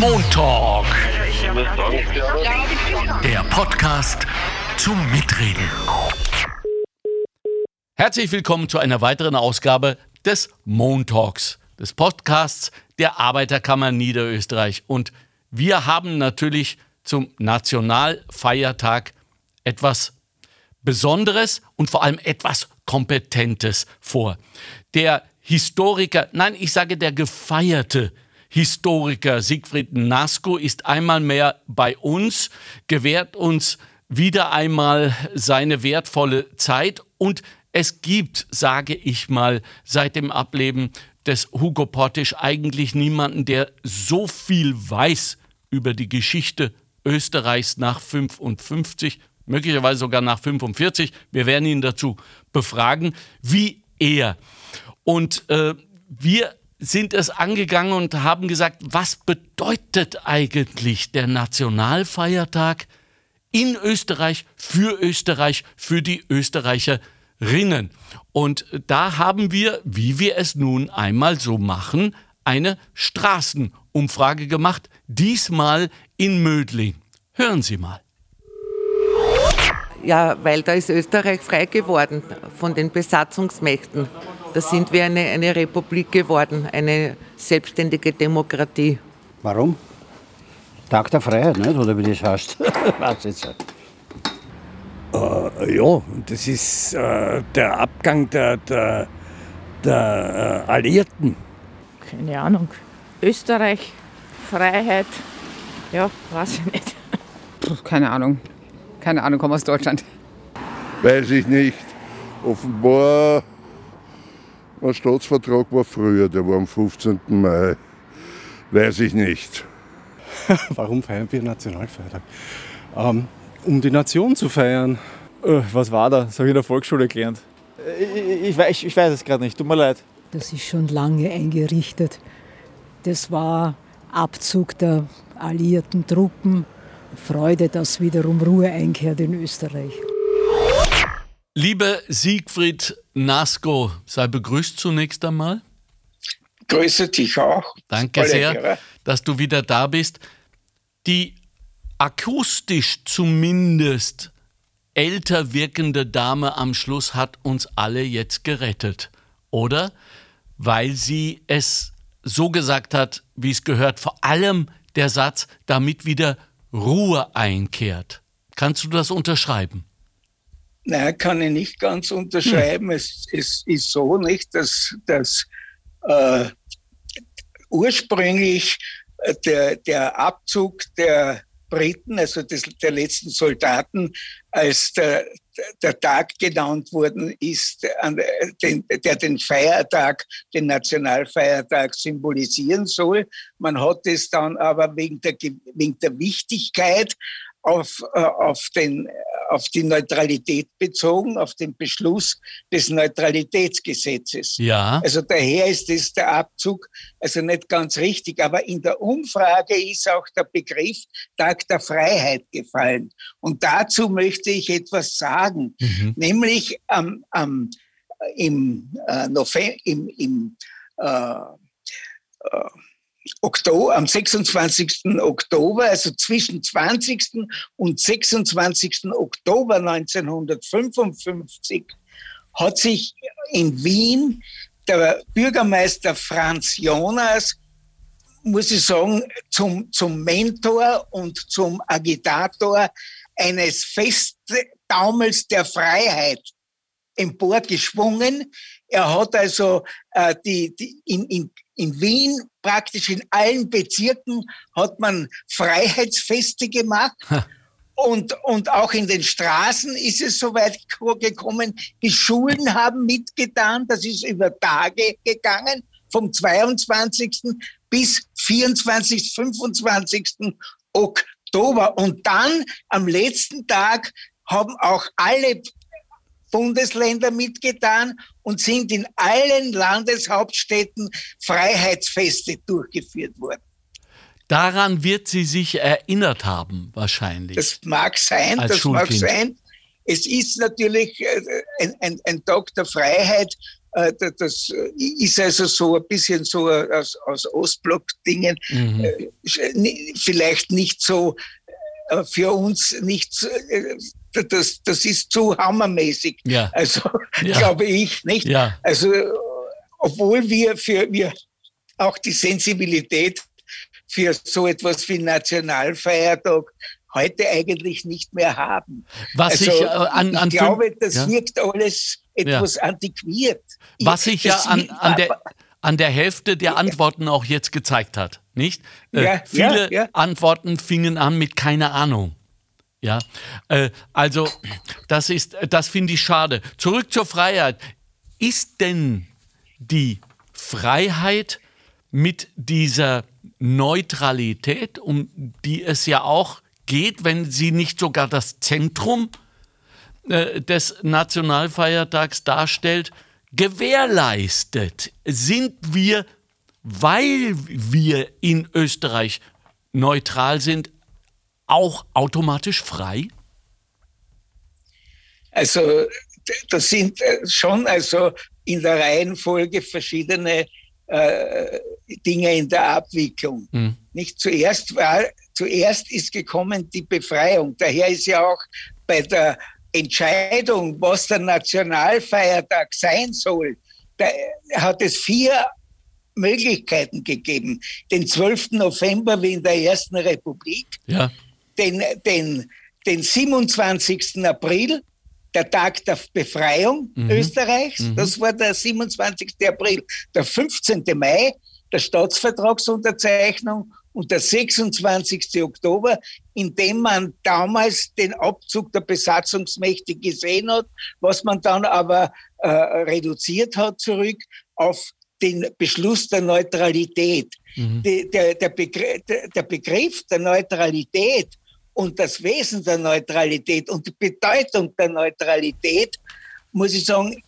Montalk. Der Podcast zum Mitreden. Herzlich willkommen zu einer weiteren Ausgabe des Montalks, des Podcasts der Arbeiterkammer Niederösterreich. Und wir haben natürlich zum Nationalfeiertag etwas Besonderes und vor allem etwas Kompetentes vor. Der Historiker, nein, ich sage der gefeierte Historiker Siegfried Nasko ist einmal mehr bei uns, gewährt uns wieder einmal seine wertvolle Zeit und es gibt, sage ich mal, seit dem Ableben des Hugo Pottisch eigentlich niemanden, der so viel weiß über die Geschichte Österreichs nach 55, möglicherweise sogar nach 45. Wir werden ihn dazu befragen, wie er. Und äh, wir sind es angegangen und haben gesagt, was bedeutet eigentlich der Nationalfeiertag in Österreich, für Österreich, für die Österreicherinnen. Und da haben wir, wie wir es nun einmal so machen, eine Straßenumfrage gemacht, diesmal in Mödling. Hören Sie mal. Ja, weil da ist Österreich frei geworden von den Besatzungsmächten. Da sind wir eine, eine Republik geworden, eine selbstständige Demokratie. Warum? Tag der Freiheit, nicht? oder wie das heißt? Weiß jetzt. Äh, ja, das ist äh, der Abgang der, der, der äh, Alliierten. Keine Ahnung. Österreich, Freiheit, ja, weiß ich nicht. Puh, keine Ahnung. Keine Ahnung, komme aus Deutschland. Weiß ich nicht. Offenbar, ein Staatsvertrag war früher, der war am 15. Mai. Weiß ich nicht. Warum feiern wir Nationalfeiertag? Ähm, um die Nation zu feiern. Äh, was war da? Das habe ich in der Volksschule gelernt. Ich, ich, ich, ich weiß es gerade nicht, tut mir leid. Das ist schon lange eingerichtet. Das war Abzug der alliierten Truppen. Freude, dass wiederum Ruhe einkehrt in Österreich. Liebe Siegfried Nasko, sei begrüßt zunächst einmal. Grüße dich auch. Danke sehr, dass du wieder da bist. Die akustisch zumindest älter wirkende Dame am Schluss hat uns alle jetzt gerettet, oder? Weil sie es so gesagt hat, wie es gehört. Vor allem der Satz, damit wieder Ruhe einkehrt. Kannst du das unterschreiben? Nein, kann ich nicht ganz unterschreiben. Hm. Es, es, ist so nicht, dass, dass äh, ursprünglich der, der Abzug der Briten, also des, der letzten Soldaten, als der, der Tag genannt worden ist, den, der den Feiertag, den Nationalfeiertag symbolisieren soll. Man hat es dann aber wegen der, wegen der Wichtigkeit auf, äh, auf, den, auf die Neutralität bezogen, auf den Beschluss des Neutralitätsgesetzes. Ja. Also daher ist es der Abzug also nicht ganz richtig. Aber in der Umfrage ist auch der Begriff Tag der Freiheit gefallen. Und dazu möchte ich etwas sagen, mhm. nämlich am, am, im, äh, November, im, im äh, äh, Oktober, am 26. Oktober, also zwischen 20. und 26. Oktober 1955, hat sich in Wien der Bürgermeister Franz Jonas, muss ich sagen, zum, zum Mentor und zum Agitator eines Festtaumels der Freiheit emporgeschwungen. Er hat also äh, die, die in, in, in Wien praktisch in allen Bezirken hat man Freiheitsfeste gemacht. Und, und auch in den Straßen ist es so weit gekommen. Die Schulen haben mitgetan. Das ist über Tage gegangen, vom 22. bis 24., 25. Oktober. Und dann am letzten Tag haben auch alle Bundesländer mitgetan und sind in allen Landeshauptstädten Freiheitsfeste durchgeführt worden. Daran wird sie sich erinnert haben, wahrscheinlich. Das mag sein, das mag sein. Es ist natürlich äh, ein, ein, ein Tag der Freiheit, Äh, das ist also so ein bisschen so aus, aus Ostblock-Dingen, Mhm. äh, vielleicht nicht so äh, für uns nicht, äh, das, das ist zu hammermäßig. Ja. Also Ja. glaube ich nicht. Ja. Also obwohl wir für wir auch die Sensibilität für so etwas wie Nationalfeiertag heute eigentlich nicht mehr haben. Was also, ich, äh, an- an ich glaube, das ja. wirkt alles etwas antiquiert. Was sich ja an, an, der, an der Hälfte der Antworten auch jetzt gezeigt hat, nicht? Äh, Ja, viele ja, ja. Antworten fingen an mit keine Ahnung. Ja, äh, also das ist, das finde ich schade. Zurück zur Freiheit. Ist denn die Freiheit mit dieser Neutralität, um die es ja auch geht, wenn sie nicht sogar das Zentrum äh, des Nationalfeiertags darstellt, gewährleistet? Sind wir, weil wir in Österreich neutral sind, auch automatisch frei? Also das sind äh, schon also in der Reihenfolge verschiedene äh, Dinge in der Abwicklung. Hm. Nicht zuerst war, zuerst ist gekommen die Befreiung. Daher ist ja auch bei der Entscheidung, was der Nationalfeiertag sein soll, da hat es vier Möglichkeiten gegeben. Den 12. November wie in der Ersten Republik, Ja. Den, den, den 27. April, der Tag der Befreiung Mhm. Österreichs, Mhm. das war der 27. April. Der 15. Mai, der Staatsvertragsunterzeichnung und der 26. Oktober, in dem man damals den Abzug der Besatzungsmächte gesehen hat, was man dann aber äh, reduziert hat zurück auf den Beschluss der Neutralität. Mhm. Die, der, der, der, der Begriff der Neutralität und das Wesen der Neutralität und die Bedeutung der Neutralität, muss ich sagen,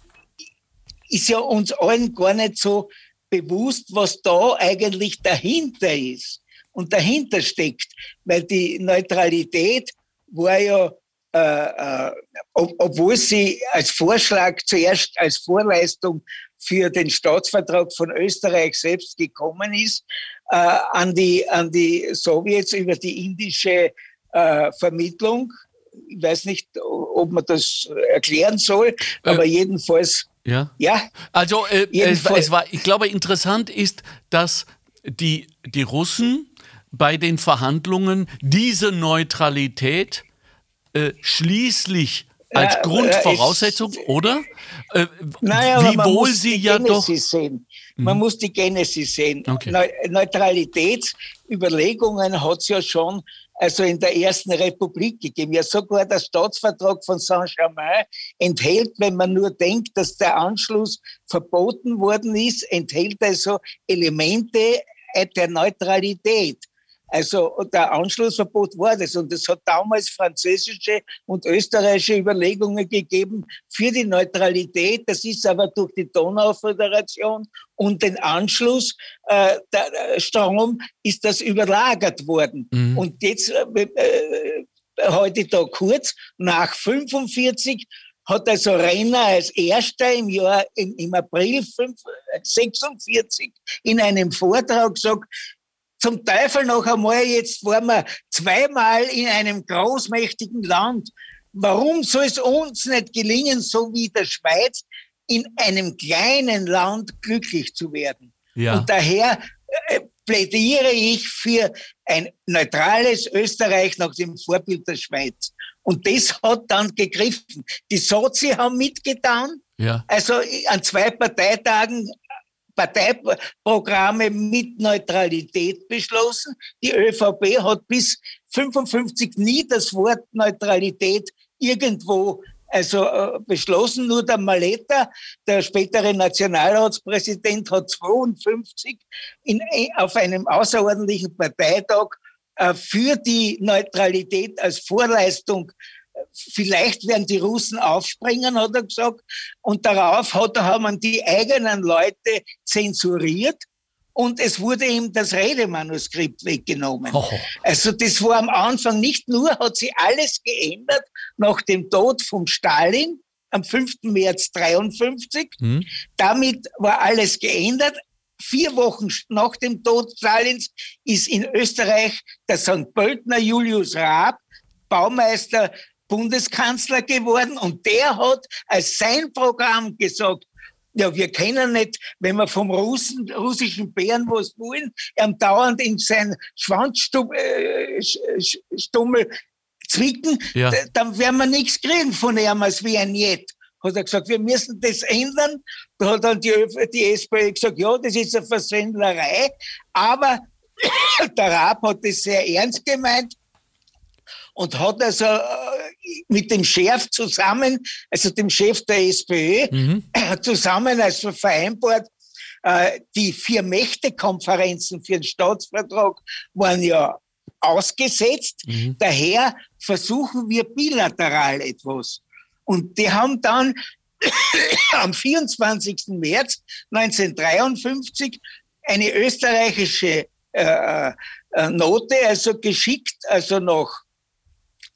ist ja uns allen gar nicht so bewusst, was da eigentlich dahinter ist und dahinter steckt. Weil die Neutralität war ja, äh, äh, ob, obwohl sie als Vorschlag zuerst als Vorleistung für den Staatsvertrag von Österreich selbst gekommen ist, äh, an, die, an die Sowjets über die indische äh, Vermittlung. Ich weiß nicht, ob man das erklären soll, aber jedenfalls, Ja. ja. Also äh, es, Jedenfalls- es war, ich glaube, interessant ist, dass die, die Russen bei den Verhandlungen diese Neutralität äh, schließlich als Grundvoraussetzung, oder? Äh, Naja, aber man wiewohl muss sie die ja doch. Genesis sehen. Man Mhm. muss die Genesis sehen. Okay. Neu Neutralitätsüberlegungen hat es ja schon also in der Ersten Republik gegeben. Ja, sogar der Staatsvertrag von Saint-Germain enthält, wenn man nur denkt, dass der Anschluss verboten worden ist, enthält also Elemente der Neutralität. Also der Anschlussverbot war das. Und es hat damals französische und österreichische Überlegungen gegeben für die Neutralität. Das ist aber durch die Donauföderation und den Anschluss äh, der äh, Strom ist das überlagert worden. Mhm. Und jetzt äh, äh, heute da kurz nach 45 hat also Renner als erster im Jahr im, im April 5, 46 in einem Vortrag gesagt, zum Teufel noch einmal, jetzt waren wir zweimal in einem großmächtigen Land. Warum soll es uns nicht gelingen, so wie der Schweiz, in einem kleinen Land glücklich zu werden? Ja. Und daher äh, plädiere ich für ein neutrales Österreich nach dem Vorbild der Schweiz. Und das hat dann gegriffen. Die Sozi haben mitgetan, Ja. also an zwei Parteitagen Parteiprogramme mit Neutralität beschlossen. Die ÖVP hat bis 55 nie das Wort Neutralität irgendwo also äh, beschlossen. Nur der Maleta, der spätere Nationalratspräsident, hat 52 in, äh, auf einem außerordentlichen Parteitag äh, für die Neutralität als Vorleistung vielleicht werden die Russen aufspringen, hat er gesagt. Und darauf hat, haben die eigenen Leute zensuriert und es wurde ihm das Redemanuskript weggenommen. Oh. Also das war am Anfang nicht nur, hat sich alles geändert nach dem Tod von Stalin, am 5. März 53. Hm? Damit war alles geändert. Vier Wochen nach dem Tod Stalins ist in Österreich der St. Pöltner Julius Raab Baumeister Bundeskanzler geworden und der hat als sein Programm gesagt, ja, wir kennen nicht, wenn wir vom Russen, russischen Bären was wollen, ihm dauernd in sein Schwanzstummel äh, zwicken, Ja. dann werden wir nichts kriegen von ihm als wie ein Jet. Hat er gesagt, wir müssen das ändern. Da hat dann die, die SPÖ gesagt, ja, das ist eine Verswendlerei. Aber der Raab hat das sehr ernst gemeint und hat also äh, mit dem Chef zusammen, also dem Chef der SPÖ, Mhm. zusammen also vereinbart, äh, die Vier-Mächte-Konferenzen für den Staatsvertrag waren ja ausgesetzt. Mhm. Daher versuchen wir bilateral etwas. Und die haben dann am 24. März 1953 eine österreichische äh, äh, Note also geschickt, also nach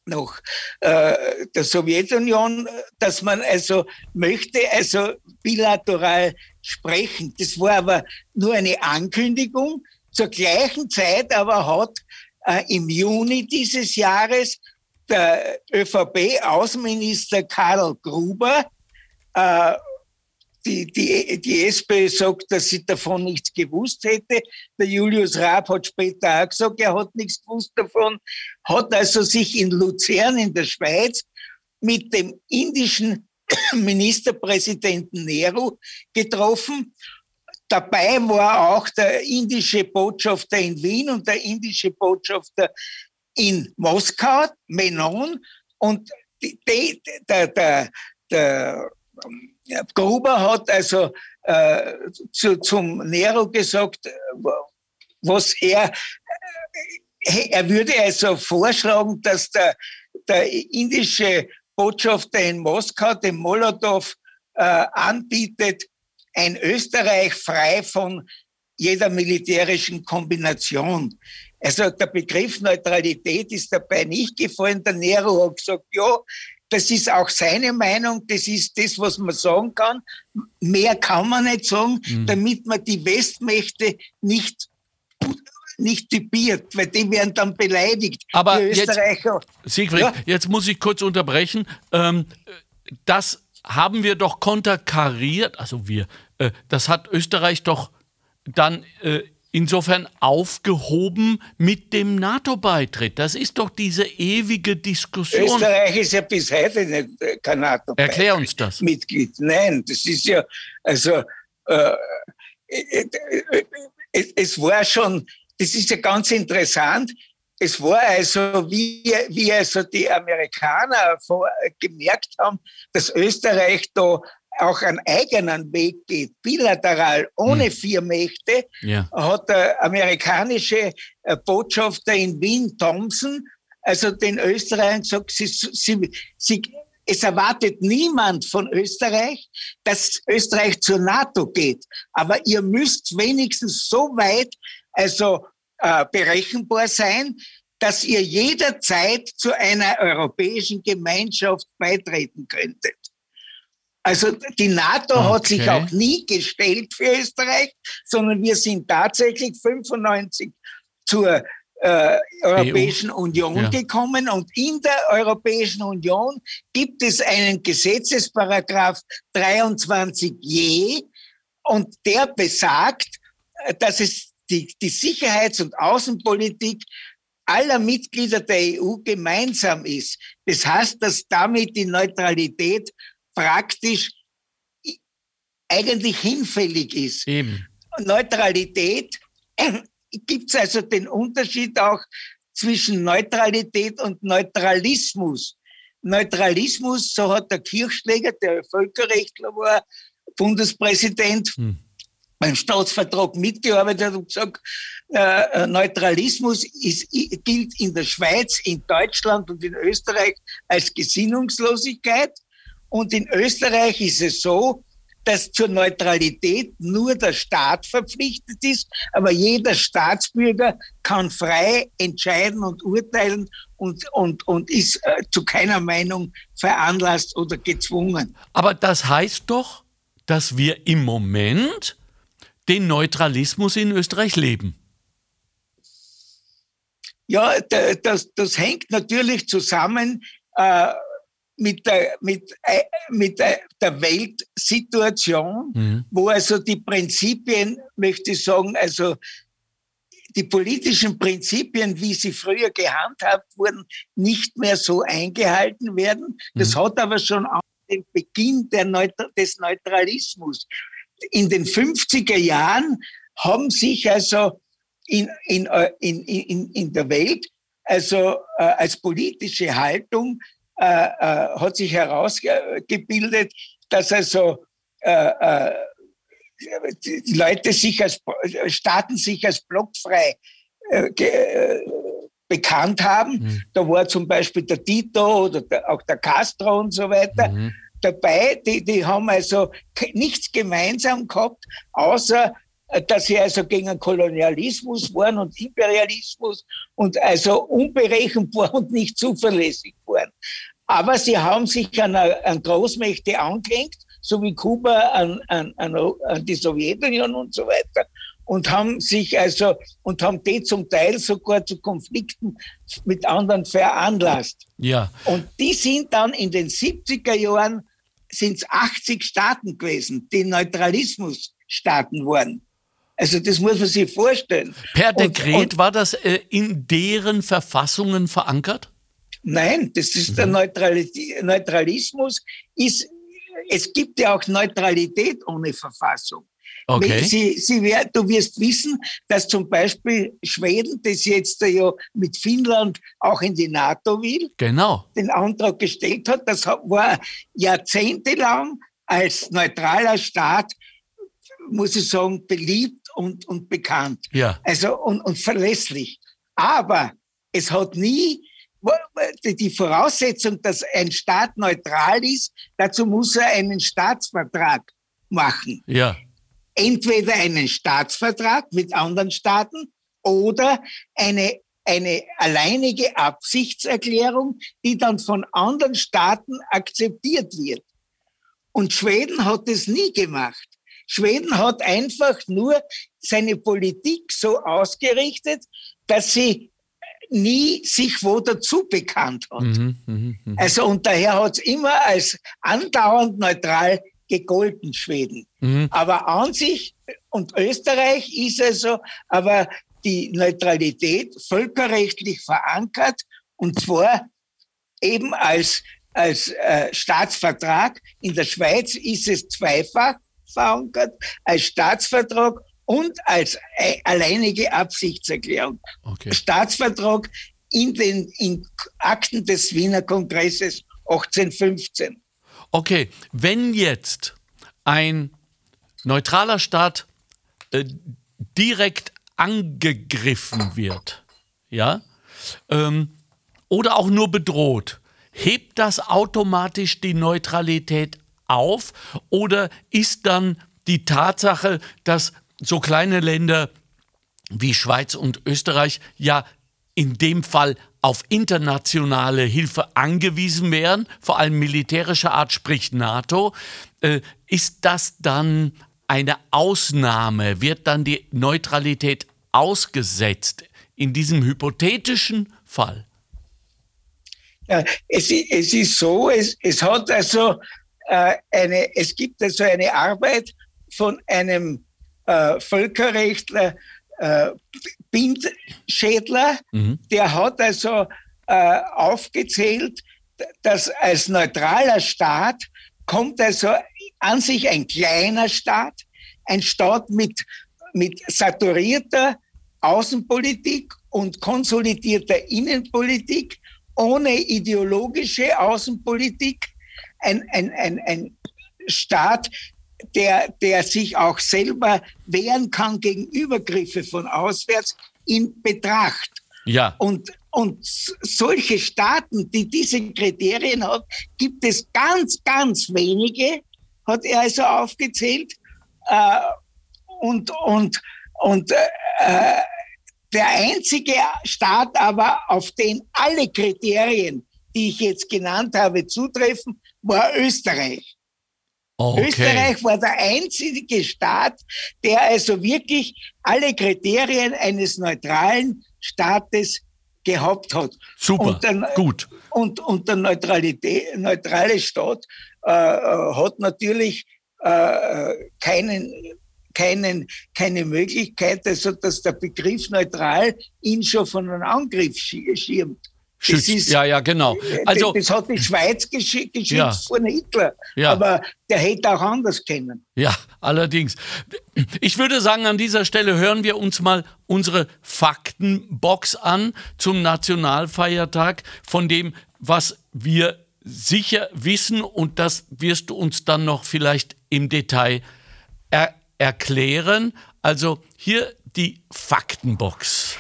nach äh, der Sowjetunion, dass man also möchte also bilateral sprechen. Das war aber nur eine Ankündigung. Zur gleichen Zeit aber hat äh, im Juni dieses Jahres der ÖVP-Außenminister Karl Gruber äh, die, die, die SPÖ sagt, dass sie davon nichts gewusst hätte. Der Julius Raab hat später auch gesagt, er hat nichts gewusst davon, hat also sich in Luzern in der Schweiz mit dem indischen Ministerpräsidenten Nehru getroffen. Dabei war auch der indische Botschafter in Wien und der indische Botschafter in Moskau, Menon. Und die, die, der, der, der Gruber hat also äh, zu, zum Nero gesagt, äh, was er, äh, er würde also vorschlagen, dass der, der indische Botschafter in Moskau dem Molotow äh, anbietet, ein Österreich frei von jeder militärischen Kombination. Also der Begriff Neutralität ist dabei nicht gefallen. Der Nero hat gesagt, ja, das ist auch seine Meinung, das ist das, was man sagen kann. Mehr kann man nicht sagen, Mhm. damit man die Westmächte nicht, nicht typiert, weil die werden dann beleidigt. Aber jetzt-. Siegfried, Ja. jetzt muss ich kurz unterbrechen. Ähm, das haben wir doch konterkariert, also wir, äh, das hat Österreich doch dann äh, insofern aufgehoben mit dem NATO-Beitritt. Das ist doch diese ewige Diskussion. Österreich ist ja bis heute nicht äh, kein NATO. Erklär uns das. Mitglied. Nein, das ist ja, also, äh, äh, äh, äh, es war schon, das ist ja ganz interessant. Es war also, wie, wie also die Amerikaner vor, gemerkt haben, dass Österreich da auch einen eigenen Weg geht, bilateral, ohne Hm. vier Mächte, Ja. hat der amerikanische äh, Botschafter in Wien, Thompson, also den Österreichern gesagt, sie, sie, sie, es erwartet niemand von Österreich, dass Österreich zur NATO geht. Aber ihr müsst wenigstens so weit also äh, berechenbar sein, dass ihr jederzeit zu einer europäischen Gemeinschaft beitreten könntet. Also die NATO hat sich Okay. auch nie gestellt für Österreich, sondern wir sind tatsächlich 95 zur äh, Europäischen Union Ja. gekommen und in der Europäischen Union gibt es einen Gesetzesparagraph 23je und der besagt, äh, dass es die, die Sicherheits- und Außenpolitik aller Mitglieder der EU gemeinsam ist. Das heißt, dass damit die Neutralität praktisch eigentlich hinfällig ist. Eben. Neutralität gibt es also den Unterschied auch zwischen Neutralität und Neutralismus. Neutralismus, so hat der Kirchschläger, der Völkerrechtler war, Bundespräsident, Hm. beim Staatsvertrag mitgearbeitet und gesagt, äh, Neutralismus ist, gilt in der Schweiz, in Deutschland und in Österreich als Gesinnungslosigkeit. Und in Österreich ist es so, dass zur Neutralität nur der Staat verpflichtet ist, aber jeder Staatsbürger kann frei entscheiden und urteilen und, und, und ist äh, zu keiner Meinung veranlasst oder gezwungen. Aber das heißt doch, dass wir im Moment den Neutralismus in Österreich leben. Ja, das, das hängt natürlich zusammen äh, mit der, mit, äh, mit der Weltsituation, mhm. wo also die Prinzipien, möchte ich sagen, also die politischen Prinzipien, wie sie früher gehandhabt wurden, nicht mehr so eingehalten werden. Das mhm. hat aber schon auch den Beginn Neutra des Neutralismus. In den 50er Jahren haben sich also in, in, äh, in, in, in der Welt, also äh, als politische Haltung, äh, äh, hat sich herausgebildet, dass also äh, äh, die Leute sich als Staaten sich als blockfrei bekannt haben. Mhm. Da war zum Beispiel der Tito oder der, auch der Castro und so weiter. Mhm dabei, die, die haben also nichts gemeinsam gehabt, außer äh, dass sie also gegen Kolonialismus waren und Imperialismus und also unberechenbar und nicht zuverlässig waren. Aber sie haben sich an, an Großmächte angehängt, so wie Kuba an, an, an die Sowjetunion und so weiter und haben sich also und haben die zum Teil sogar zu Konflikten mit anderen veranlasst. Ja. Und die sind dann in den 70er Jahren sind es 80 Staaten gewesen, die Neutralismusstaaten waren. Also das muss man sich vorstellen. Per Dekret und, und, war das äh, in deren Verfassungen verankert? Nein, das ist mhm. der Neutralismus. Ist, es gibt ja auch Neutralität ohne Verfassung. Okay. Sie, Sie, du wirst wissen, dass zum Beispiel Schweden, das jetzt ja mit Finnland auch in die NATO will, genau. den Antrag gestellt hat, das war jahrzehntelang als neutraler Staat, muss ich sagen, beliebt und, und bekannt. Ja. Also und, und verlässlich. Aber es hat nie die Voraussetzung, dass ein Staat neutral ist, dazu muss er einen Staatsvertrag machen. Ja entweder einen Staatsvertrag mit anderen Staaten oder eine, eine alleinige Absichtserklärung, die dann von anderen Staaten akzeptiert wird. Und Schweden hat es nie gemacht. Schweden hat einfach nur seine Politik so ausgerichtet, dass sie nie sich wo dazu bekannt hat. Mhm, mh, mh. Also und daher hat es immer als andauernd neutral gegolten, Schweden. Mhm. Aber an sich und Österreich ist also aber die Neutralität völkerrechtlich verankert und zwar eben als, als äh, Staatsvertrag. In der Schweiz ist es zweifach verankert, als Staatsvertrag und als äh, alleinige Absichtserklärung. Okay. Staatsvertrag in den in Akten des Wiener Kongresses 1815. Okay, wenn jetzt ein neutraler Staat äh, direkt angegriffen wird, ja, ähm, oder auch nur bedroht, hebt das automatisch die Neutralität auf oder ist dann die Tatsache, dass so kleine Länder wie Schweiz und Österreich ja in dem Fall auf internationale Hilfe angewiesen wären, vor allem militärischer Art, sprich NATO, äh, ist das dann eine Ausnahme? Wird dann die Neutralität ausgesetzt in diesem hypothetischen Fall? Ja, es, es ist so, es, es hat also äh, eine, es gibt also eine Arbeit von einem äh, Völkerrechtler, äh, Bindschädler, mhm. der hat also äh, aufgezählt, dass als neutraler Staat kommt also an sich ein kleiner Staat, ein Staat mit, mit saturierter Außenpolitik und konsolidierter Innenpolitik, ohne ideologische Außenpolitik, ein, ein, ein, ein Staat, der, der sich auch selber wehren kann gegen Übergriffe von auswärts in Betracht. Ja. Und, und solche Staaten, die diese Kriterien haben, gibt es ganz, ganz wenige hat er also aufgezählt. Äh, und und, und äh, der einzige Staat aber, auf den alle Kriterien, die ich jetzt genannt habe, zutreffen, war Österreich. Okay. Österreich war der einzige Staat, der also wirklich alle Kriterien eines neutralen Staates gehabt hat. Super, und der, gut. Und, und der Neutralität, neutrale Staat äh, äh hat natürlich äh, keinen, keinen, keine Möglichkeit, also dass der Begriff neutral ihn schon von einem Angriff schirmt. Schützt. Ist, ja, ja, genau. Also, das, das hat die Schweiz gesch geschützt ja. von Hitler. Ja. Aber der hätte auch anders kennen. Ja, allerdings. Ich würde sagen, an dieser Stelle hören wir uns mal unsere Faktenbox an zum Nationalfeiertag, von dem, was wir sicher wissen und das wirst du uns dann noch vielleicht im Detail er erklären. Also hier die Faktenbox.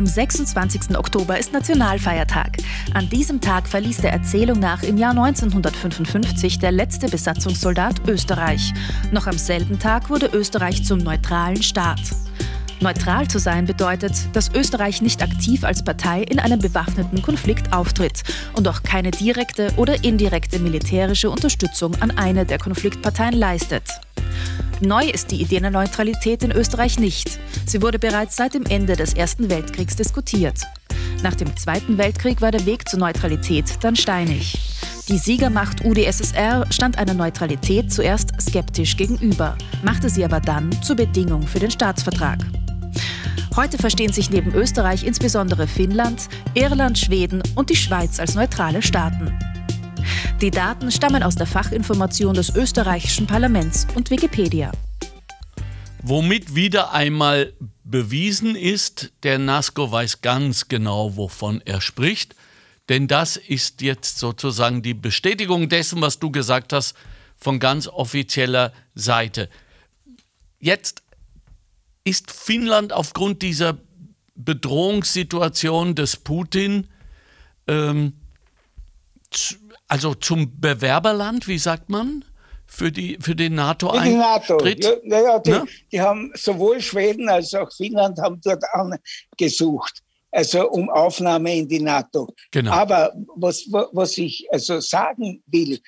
Am 26. Oktober ist Nationalfeiertag. An diesem Tag verließ der Erzählung nach im Jahr 1955 der letzte Besatzungssoldat Österreich. Noch am selben Tag wurde Österreich zum neutralen Staat. Neutral zu sein bedeutet, dass Österreich nicht aktiv als Partei in einem bewaffneten Konflikt auftritt und auch keine direkte oder indirekte militärische Unterstützung an eine der Konfliktparteien leistet. Neu ist die Idee der Neutralität in Österreich nicht. Sie wurde bereits seit dem Ende des Ersten Weltkriegs diskutiert. Nach dem Zweiten Weltkrieg war der Weg zur Neutralität dann steinig. Die Siegermacht UdSSR stand einer Neutralität zuerst skeptisch gegenüber, machte sie aber dann zur Bedingung für den Staatsvertrag. Heute verstehen sich neben Österreich insbesondere Finnland, Irland, Schweden und die Schweiz als neutrale Staaten. Die Daten stammen aus der Fachinformation des österreichischen Parlaments und Wikipedia. Womit wieder einmal bewiesen ist, der NASCO weiß ganz genau, wovon er spricht. Denn das ist jetzt sozusagen die Bestätigung dessen, was du gesagt hast, von ganz offizieller Seite. Jetzt ist Finnland aufgrund dieser Bedrohungssituation des Putin ähm, also zum Bewerberland, wie sagt man? Für, die, für den NATO-Eintritt? Die NATO. Ja, ja, die, ne? die haben sowohl Schweden als auch Finnland haben dort angesucht also um Aufnahme in die NATO. Genau. Aber was, was ich also sagen will,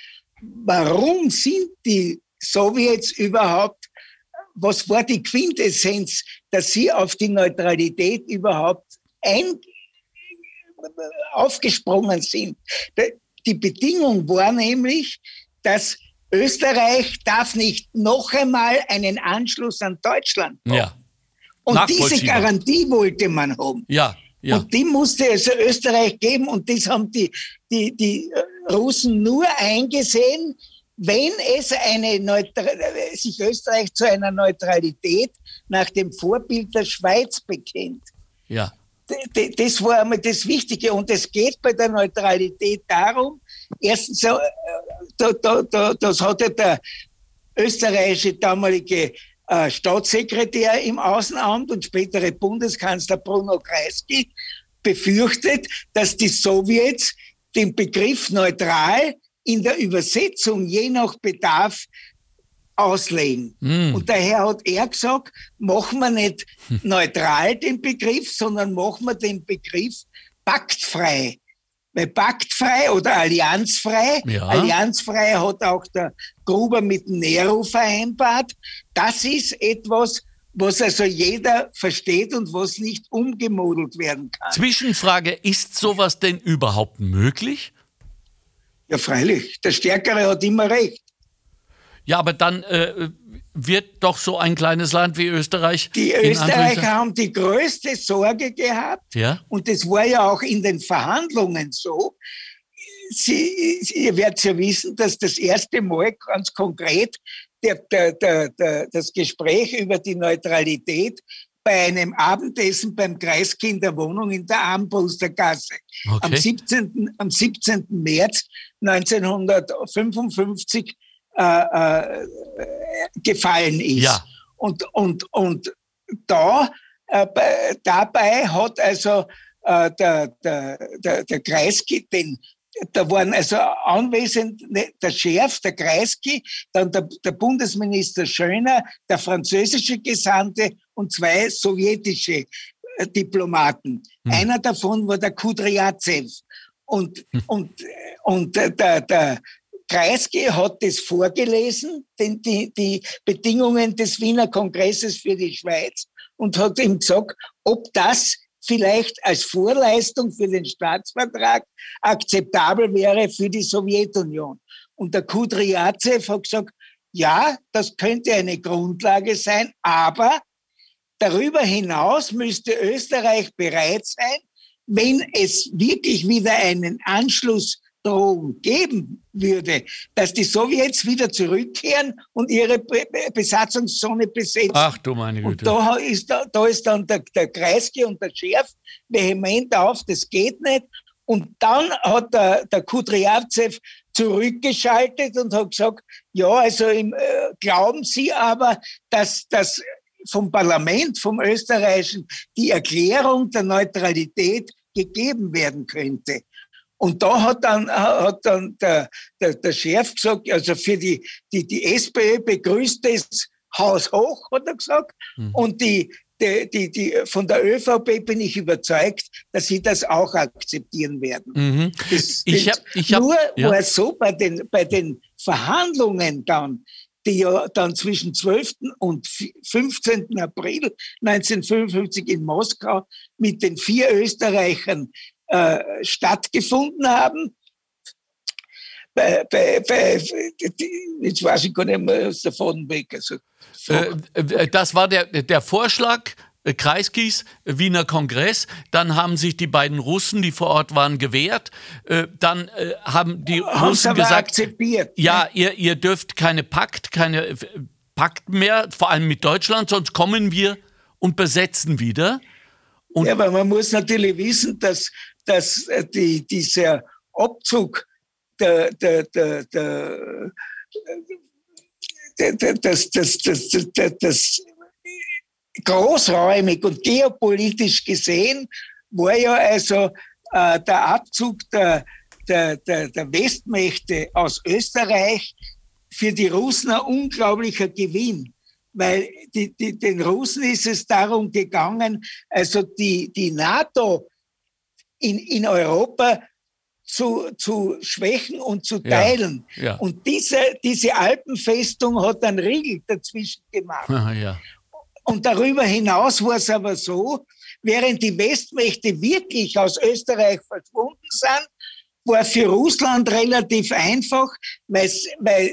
warum sind die Sowjets überhaupt, was war die Quintessenz, dass sie auf die Neutralität überhaupt ein, aufgesprungen sind? Die Bedingung war nämlich, dass Österreich darf nicht noch einmal einen Anschluss an Deutschland haben. Ja. Und diese Garantie wollte man haben. Ja, ja. Und die musste also Österreich geben und das haben die, die, die Russen nur eingesehen, wenn es eine Neutra sich Österreich zu einer Neutralität nach dem Vorbild der Schweiz bekennt. Ja das war einmal das Wichtige. Und es geht bei der Neutralität darum, erstens, äh, da, da, da, das hat ja der österreichische damalige äh, Staatssekretär im Außenamt und spätere Bundeskanzler Bruno Kreisky befürchtet, dass die Sowjets den Begriff neutral in der Übersetzung je nach Bedarf auslegen. Mm. Und daher hat er gesagt, machen wir nicht neutral den Begriff, sondern machen wir den Begriff paktfrei. Weil paktfrei oder allianzfrei, ja. allianzfrei hat auch der Gruber mit Nero vereinbart. Das ist etwas, was also jeder versteht und was nicht umgemodelt werden kann. Zwischenfrage, ist sowas denn überhaupt möglich? Ja, freilich. Der Stärkere hat immer recht. Ja, aber dann äh, wird doch so ein kleines Land wie Österreich. Die Österreicher haben die größte Sorge gehabt. Ja? Und das war ja auch in den Verhandlungen so. Sie, ihr werdet ja wissen, dass das erste Mal ganz konkret der, der, der, das Gespräch über die Neutralität bei einem Abendessen beim Kreiskind der Wohnung in der Armbrustergasse okay. am, 17., am 17. März 1955 äh, äh, gefallen ist. Ja. Und, und, und da, äh, dabei hat also äh, der, der, der, der Kreisky den da waren also anwesend ne, der Chef, der Kreisky, dann der, der Bundesminister Schöner, der französische Gesandte und zwei sowjetische äh, Diplomaten. Hm. Einer davon war der Kudryatsev. Und, hm. und, und der, der Kreisky hat das vorgelesen, den, die, die Bedingungen des Wiener Kongresses für die Schweiz, und hat ihm gesagt, ob das vielleicht als Vorleistung für den Staatsvertrag akzeptabel wäre für die Sowjetunion. Und der Kudryatsev hat gesagt, ja, das könnte eine Grundlage sein, aber darüber hinaus müsste Österreich bereit sein, wenn es wirklich wieder einen Anschluss Drohung geben würde, dass die Sowjets wieder zurückkehren und ihre Besatzungszone besetzen. Ach du meine Güte. Und da ist, da ist dann der, der Kreisky und der Chef vehement auf, das geht nicht. Und dann hat der, der Kudryavtsev zurückgeschaltet und hat gesagt, ja, also im, äh, glauben Sie aber, dass das vom Parlament, vom österreichischen, die Erklärung der Neutralität gegeben werden könnte. Und da hat dann, hat dann der, der, der Chef gesagt, also für die, die, die SPÖ begrüßt das Haus hoch, hat er gesagt. Mhm. Und die, die, die, die, von der ÖVP bin ich überzeugt, dass sie das auch akzeptieren werden. Mhm. Das, ich hab, ich hab, nur ja. war es so bei den, bei den Verhandlungen dann, die ja dann zwischen 12. und 15. April 1955 in Moskau mit den vier Österreichern äh, stattgefunden haben. Bei, bei, bei, jetzt weiß ich gar nicht mehr aus der Fadenweg. Also, äh, äh, das war der, der Vorschlag äh, Kreiskis, Wiener Kongress. Dann haben sich die beiden Russen, die vor Ort waren, gewehrt. Dann haben die haben Russen gesagt, akzeptiert, ja, ne? ihr, ihr dürft keine Pakt, keine Pakt mehr, vor allem mit Deutschland, sonst kommen wir und besetzen wieder. Und ja, aber man muss natürlich wissen, dass dass äh, die, dieser Abzug der, der, der, der das, das, das, das, das großräumig und geopolitisch gesehen war ja also äh, der Abzug der, der, der, der Westmächte aus Österreich für die Russen ein unglaublicher Gewinn. Weil die, die, den Russen ist es darum gegangen, also die, die NATO in, in Europa zu, zu schwächen und zu teilen. Ja, ja. Und diese, diese Alpenfestung hat einen Riegel dazwischen gemacht. Ja. Und darüber hinaus war es aber so, während die Westmächte wirklich aus Österreich verschwunden sind, war für Russland relativ einfach, weil, weil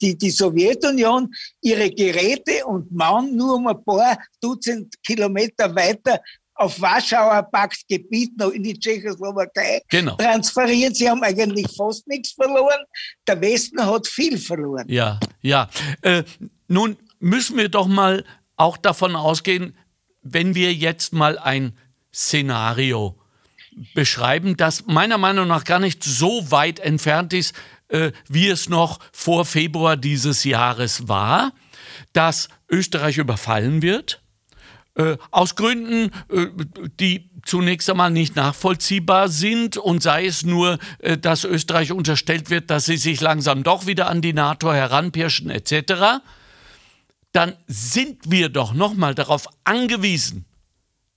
die, die Sowjetunion ihre Geräte und Mann nur um ein paar Dutzend Kilometer weiter auf Warschauer Paktgebiet noch in die Tschechoslowakei genau. transferieren. Sie haben eigentlich fast nichts verloren. Der Westen hat viel verloren. Ja, ja. Äh, nun müssen wir doch mal auch davon ausgehen, wenn wir jetzt mal ein Szenario beschreiben, das meiner Meinung nach gar nicht so weit entfernt ist, äh, wie es noch vor Februar dieses Jahres war, dass Österreich überfallen wird äh, aus Gründen, äh, die zunächst einmal nicht nachvollziehbar sind und sei es nur, äh, dass Österreich unterstellt wird, dass sie sich langsam doch wieder an die NATO heranpirschen etc., dann sind wir doch nochmal darauf angewiesen,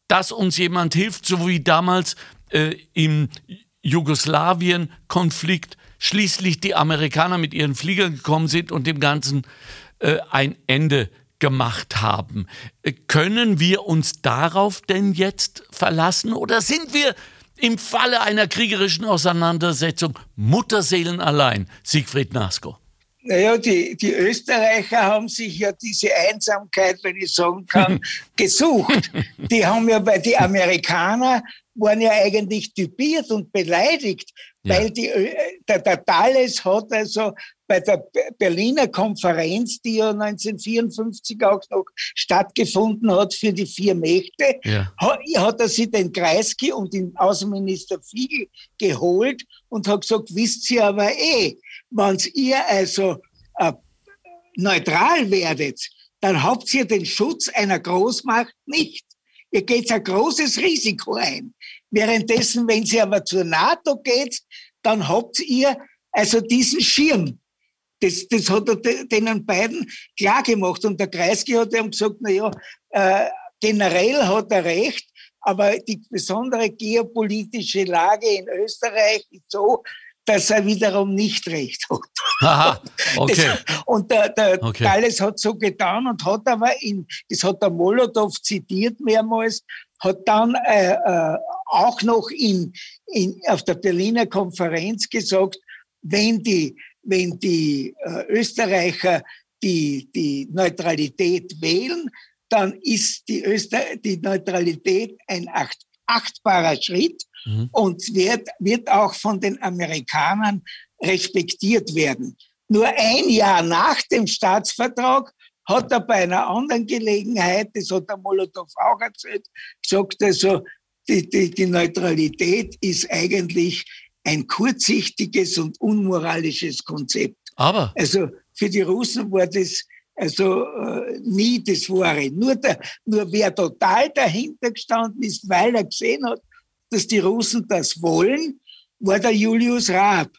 dass uns jemand hilft, so wie damals äh, im Jugoslawien-Konflikt schließlich die Amerikaner mit ihren Fliegern gekommen sind und dem Ganzen äh, ein Ende gemacht haben. Können wir uns darauf denn jetzt verlassen oder sind wir im Falle einer kriegerischen Auseinandersetzung Mutterseelen allein, Siegfried Nasko? Naja, die, die Österreicher haben sich ja diese Einsamkeit, wenn ich sagen kann, gesucht. Die haben ja bei den Amerikanern waren ja eigentlich typiert und beleidigt, ja. weil die, der, der Thales hat also bei der Berliner Konferenz, die ja 1954 auch noch stattgefunden hat für die vier Mächte, ja. hat, hat, er sich den Kreisky und den Außenminister Fiegel geholt und hat gesagt, wisst ihr aber eh, wenn ihr also äh, neutral werdet, dann habt ihr den Schutz einer Großmacht nicht. Ihr geht ein großes Risiko ein. Währenddessen, wenn sie aber zur NATO geht, dann habt ihr also diesen Schirm. Das, das hat er denen beiden klar gemacht. Und der Kreisky hat ihm gesagt, na ja, äh, generell hat er recht, aber die besondere geopolitische Lage in Österreich ist so, dass er wiederum nicht recht hat. Aha, okay. Das, und der, der Okay. Thales hat so getan und hat aber, in, das hat der Molotow zitiert mehrmals, hat dann äh, äh, auch noch in, in, auf der Berliner Konferenz gesagt, wenn die, wenn die äh, Österreicher die, die Neutralität wählen, dann ist die, Öster die Neutralität ein acht achtbarer Schritt und wird, wird auch von den Amerikanern respektiert werden. Nur ein Jahr nach dem Staatsvertrag hat er bei einer anderen Gelegenheit, das hat der Molotow auch erzählt, gesagt, also die, die, die Neutralität ist eigentlich ein kurzsichtiges und unmoralisches Konzept. Aber Also für die Russen war das also äh, nie das Wahre. Nur, der, nur wer total dahinter gestanden ist, weil er gesehen hat, dass die Russen das wollen, war der Julius Raab.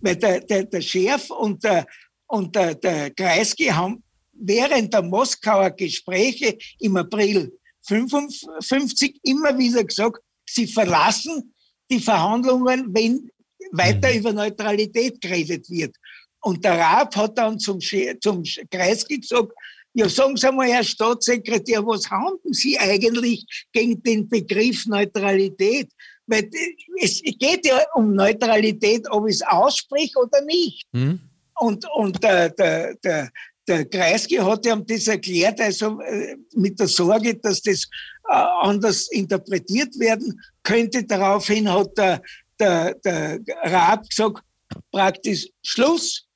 Weil der, der, der Chef und der, und der, der Kreisky haben während der Moskauer Gespräche im April 55 immer wieder gesagt, sie verlassen die Verhandlungen, wenn weiter über Neutralität geredet wird. Und der Raab hat dann zum, zum Kreisky gesagt, ja, sagen Sie mal, Herr Staatssekretär, was handeln Sie eigentlich gegen den Begriff Neutralität? Weil äh, es geht ja um Neutralität, ob ich es ausspreche oder nicht. hm? Und, und der, der, der, der Kreisky hat ihm das erklärt, also äh, mit der Sorge, dass das äh, anders interpretiert werden könnte. Daraufhin hat der, der, der Raab gesagt, praktisch Schluss,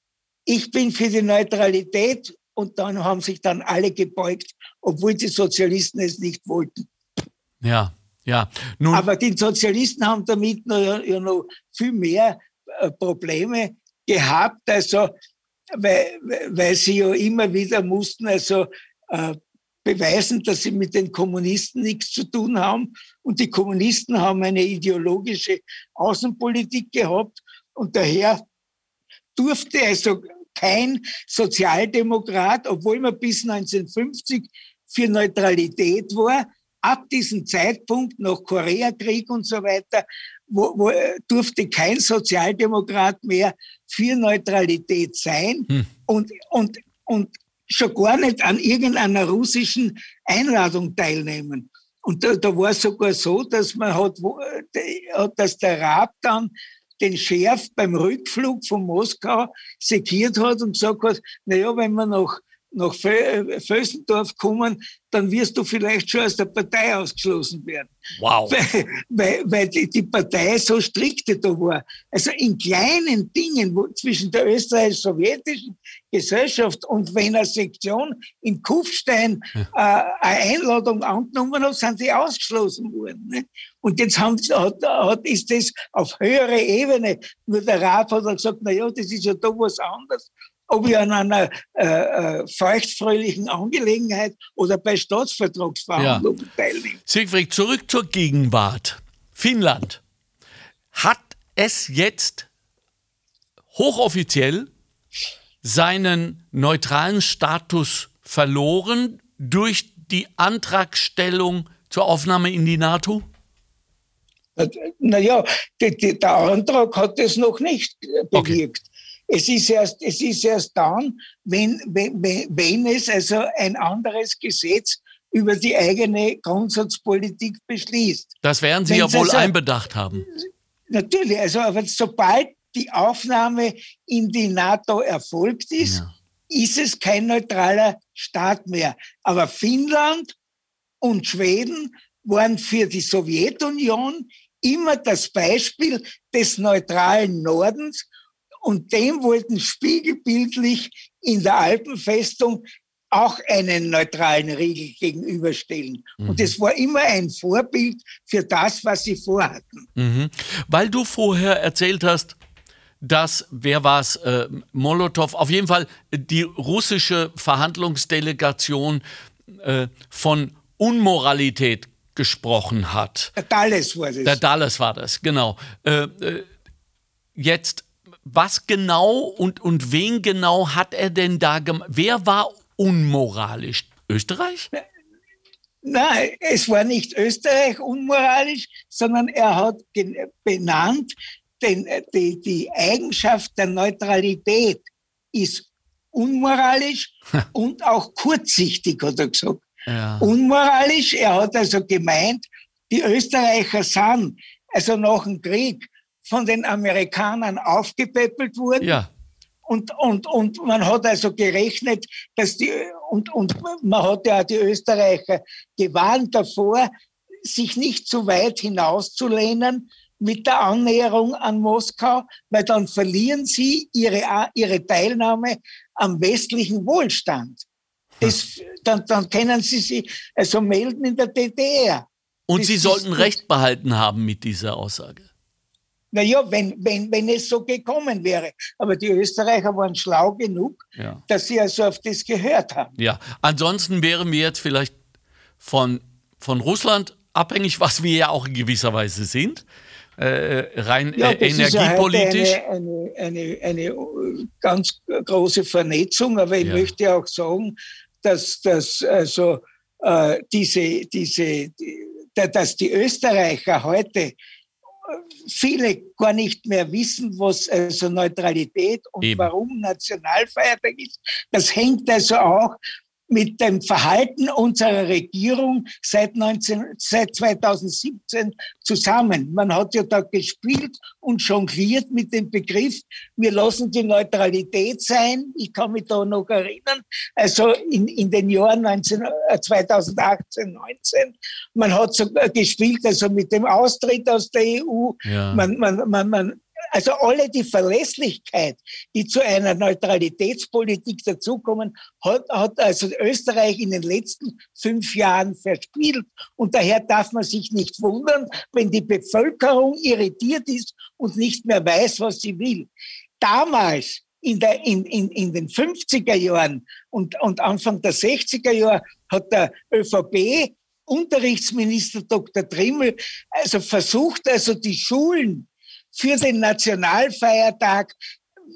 ich bin für die Neutralität und dann haben sich dann alle gebeugt, obwohl die Sozialisten es nicht wollten. ja, ja. Nun, Aber die Sozialisten haben damit noch, ja noch viel mehr äh, Probleme gehabt, also weil, weil sie ja immer wieder mussten also äh, beweisen, dass sie mit den Kommunisten nichts zu tun haben. Und die Kommunisten haben eine ideologische Außenpolitik gehabt und daher durfte also kein Sozialdemokrat, obwohl man bis 1950 für Neutralität war, ab diesem Zeitpunkt nach Koreakrieg und so weiter, wo, wo, durfte kein Sozialdemokrat mehr für Neutralität sein und, und, und schon gar nicht an irgendeiner russischen Einladung teilnehmen. Und da, da war es sogar so, dass man hat, äh, dass der Raab dann den Chef beim Rückflug von Moskau sekiert hat und gesagt hat, naja, wenn wir nach, nach Vö- äh, Vösendorf kommen, dann wirst du vielleicht schon aus der Partei ausgeschlossen werden. wow. Weil, weil, weil die, die Partei so strikte da war. Also in kleinen Dingen wo, zwischen der österreichisch-sowjetischen Gesellschaft und wenn eine Sektion in Kufstein äh, eine Einladung angenommen hat, sind sie ausgeschlossen worden. Ne? Und jetzt haben, hat, hat, ist das auf höhere Ebene. Nur der Rat hat dann gesagt, na ja, das ist ja da was anderes. Ob ich an einer äh, äh, feuchtfröhlichen Angelegenheit oder bei Staatsvertragsverhandlungen teilnehme. Siegfried, zurück zur Gegenwart. Finnland hat es jetzt hochoffiziell seinen neutralen Status verloren durch die Antragstellung zur Aufnahme in die NATO? Naja, der Antrag hat es noch nicht äh, bewirkt. Es, ist erst, es ist erst dann, wenn, wenn, wenn- es also ein anderes Gesetz über die eigene Grundsatzpolitik beschließt. Das werden Sie Wenn's ja wohl also- einbedacht haben. Natürlich, also aber sobald die Aufnahme in die NATO erfolgt ist, ist es kein neutraler Staat mehr. Aber Finnland und Schweden waren für die Sowjetunion immer das Beispiel des neutralen Nordens und dem wollten spiegelbildlich in der Alpenfestung auch einen neutralen Riegel gegenüberstellen. Und es war immer ein Vorbild für das, was sie vorhatten. Mhm. Weil du vorher erzählt hast, dass, wer war es, äh, Molotow, auf jeden Fall die russische Verhandlungsdelegation äh, von Unmoralität gesprochen hat. Der Dalles war das. Der Dalles war das, genau. Äh, äh, jetzt, was genau und, und wen genau hat er denn da gemacht? Wer war unmoralisch? Österreich? Nein, es war nicht Österreich unmoralisch, sondern er hat benannt, den, die, die Eigenschaft der Neutralität ist unmoralisch und auch kurzsichtig, hat er gesagt. Ja. Unmoralisch, er hat also gemeint, die Österreicher sind also nach dem Krieg von den Amerikanern aufgepäppelt worden. Ja. Und, und, und man hat also gerechnet, dass die, und, und man hat ja die Österreicher gewarnt davor, sich nicht zu weit hinauszulehnen mit der Annäherung an Moskau, weil dann verlieren sie ihre, ihre Teilnahme am westlichen Wohlstand. Das, dann, dann können sie sich also melden in der DDR. Und das Sie sollten Recht behalten haben mit dieser Aussage. Naja, wenn, wenn, wenn es so gekommen wäre. Aber die Österreicher waren schlau genug, ja. dass sie also auf das gehört haben. Ja, ansonsten wären wir jetzt vielleicht von, von Russland abhängig, was wir ja auch in gewisser Weise sind. Äh, rein ja, äh, energiepolitisch. Ja eine, eine, eine, eine, ganz große Vernetzung, aber ich ja. möchte auch sagen, dass, dass also, äh, diese, diese, die, dass die Österreicher heute viele gar nicht mehr wissen, was also Neutralität und Eben. warum Nationalfeiertag ist. Das hängt also auch mit dem Verhalten unserer Regierung seit, 19, seit 2017 zusammen. Man hat ja da gespielt und jongliert mit dem Begriff, wir lassen die Neutralität sein. Ich kann mich da noch erinnern, also in, in den Jahren 19, 2018, 19. Man hat so gespielt, also mit dem Austritt aus der EU. Ja. Man, man, man, man also alle die Verlässlichkeit, die zu einer Neutralitätspolitik dazukommen, hat, hat also Österreich in den letzten fünf Jahren verspielt. Und daher darf man sich nicht wundern, wenn die Bevölkerung irritiert ist und nicht mehr weiß, was sie will. Damals, in, der, in, in, in den 50er Jahren und, und Anfang der 60er Jahre, hat der ÖVP Unterrichtsminister Dr. Trimmel also versucht, also die Schulen für den Nationalfeiertag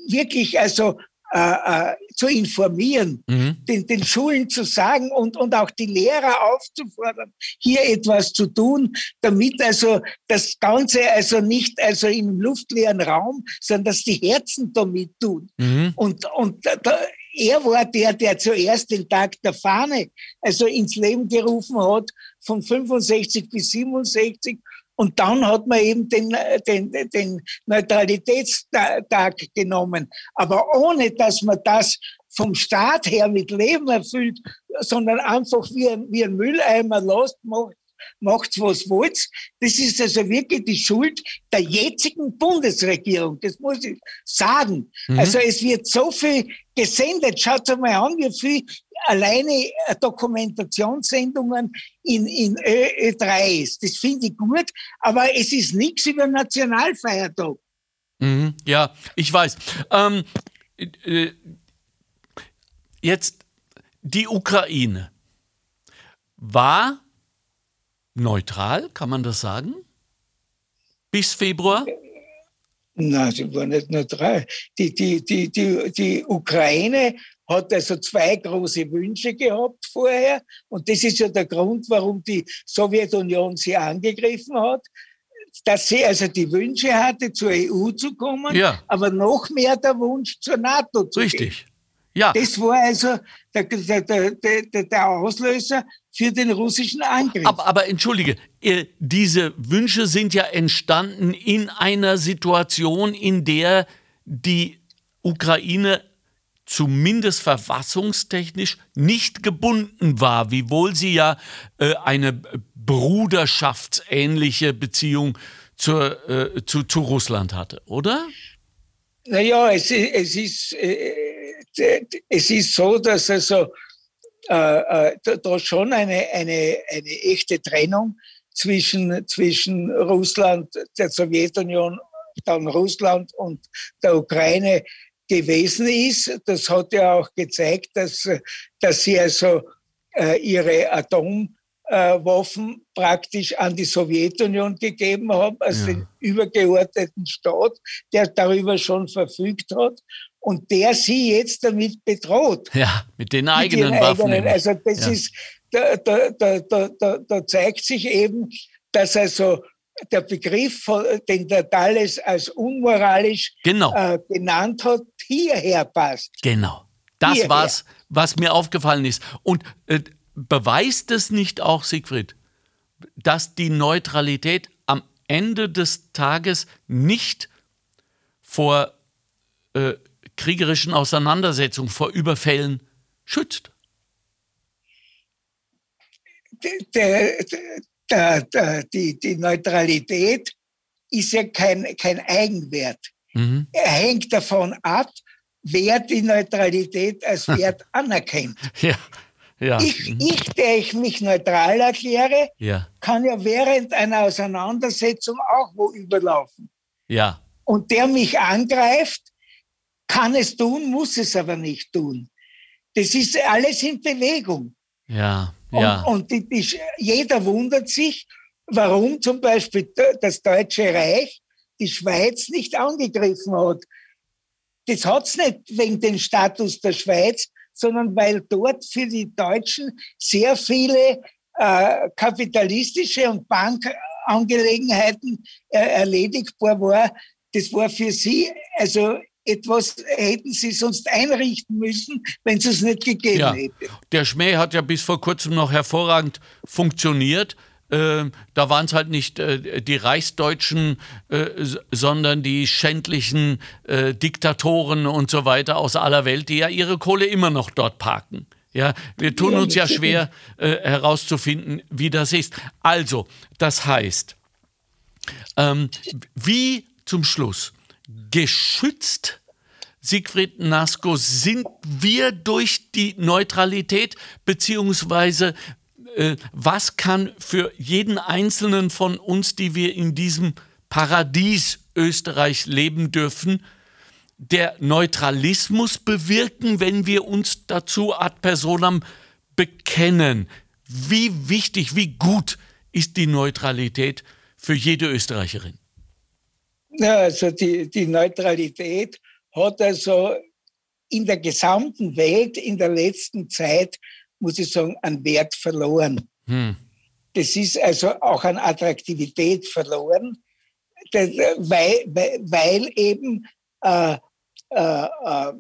wirklich also äh, äh, zu informieren, mhm. den, den Schulen zu sagen und, und auch die Lehrer aufzufordern, hier etwas zu tun, damit also das Ganze also nicht also im luftleeren Raum, sondern dass die Herzen damit tun. Mhm. Und, und da, er war der, der zuerst den Tag der Fahne also ins Leben gerufen hat, von 65 bis 67 und dann hat man eben den, den, den Neutralitätstag genommen. Aber ohne, dass man das vom Staat her mit Leben erfüllt, sondern einfach wie ein, wie ein Mülleimer lässt, macht, macht's was wollt. Das ist also wirklich die Schuld der jetzigen Bundesregierung. Das muss ich sagen. Mhm. Also es wird so viel gesendet. Schaut mal an, wie viel alleine äh, Dokumentationssendungen in, in Ö, 3 ist. Das finde ich gut, aber es ist nichts über Nationalfeiertag. Mhm, ja, ich weiß. Ähm, äh, jetzt die Ukraine war neutral, kann man das sagen? Bis Februar? Nein, sie war nicht neutral. Die, die, die, die, die Ukraine hat also zwei große Wünsche gehabt vorher. Und das ist ja der Grund, warum die Sowjetunion sie angegriffen hat. Dass sie also die Wünsche hatte, zur EU zu kommen, ja. aber noch mehr der Wunsch, zur NATO zu Richtig. gehen. Ja. Das war also der, der, der, der Auslöser für den russischen Angriff. Aber, aber entschuldige, äh, diese Wünsche sind ja entstanden in einer Situation, in der die Ukraine zumindest verfassungstechnisch nicht gebunden war, wiewohl sie ja äh, eine bruderschaftsähnliche Beziehung zur, äh, zu, zu Russland hatte, oder? Naja, es, es, ist, äh, es ist so, dass also äh, äh, da schon eine, eine, eine echte Trennung zwischen, zwischen Russland, der Sowjetunion, dann Russland und der Ukraine gewesen ist. Das hat ja auch gezeigt, dass, dass sie also äh, ihre Atomwaffen äh, praktisch an die Sowjetunion gegeben haben, als ja. den übergeordneten Staat, der darüber schon verfügt hat und der sie jetzt damit bedroht. Ja, mit den eigenen mit Waffen. Eigenen. Also das ja. ist, da, da, da, da, da zeigt sich eben, dass also der Begriff, den der Thales als unmoralisch genau. äh, genannt hat, hierher passt. Genau. Das hierher. war's, was mir aufgefallen ist. Und äh, beweist es nicht auch, Siegfried, dass die Neutralität am Ende des Tages nicht vor äh, kriegerischen Auseinandersetzungen, vor Überfällen schützt? Die, die Neutralität ist ja kein, kein Eigenwert. Mhm. Er hängt davon ab, wer die Neutralität als Wert anerkennt. Ja. Ja. Ich, mhm. ich, der ich mich neutral erkläre, ja. kann ja während einer Auseinandersetzung auch wo überlaufen. Ja. Und der mich angreift, kann es tun, muss es aber nicht tun. Das ist alles in Bewegung. Ja, ja. Und, und die, jeder wundert sich, warum zum Beispiel das Deutsche Reich die Schweiz nicht angegriffen hat. Das hat es nicht wegen dem Status der Schweiz, sondern weil dort für die Deutschen sehr viele äh, kapitalistische und Bankangelegenheiten äh, erledigbar war. Das war für sie also etwas hätten sie sonst einrichten müssen, wenn es es nicht gegeben ja. hätte. Der Schmäh hat ja bis vor kurzem noch hervorragend funktioniert. Äh, da waren es halt nicht äh, die Reichsdeutschen, äh, sondern die schändlichen äh, Diktatoren und so weiter aus aller Welt, die ja ihre Kohle immer noch dort parken. Ja, wir tun uns ja schwer äh, herauszufinden, wie das ist. Also, das heißt, ähm, wie zum Schluss geschützt Siegfried Nasko, sind wir durch die Neutralität beziehungsweise äh, was kann für jeden Einzelnen von uns, die wir in diesem Paradies Österreich leben dürfen, der Neutralismus bewirken, wenn wir uns dazu ad personam bekennen? Wie wichtig, wie gut ist die Neutralität für jede Österreicherin? Ja, also die, die Neutralität hat also in der gesamten Welt in der letzten Zeit muss ich sagen, an Wert verloren. Hm. Das ist also auch an Attraktivität verloren, weil, weil eben äh, äh, äh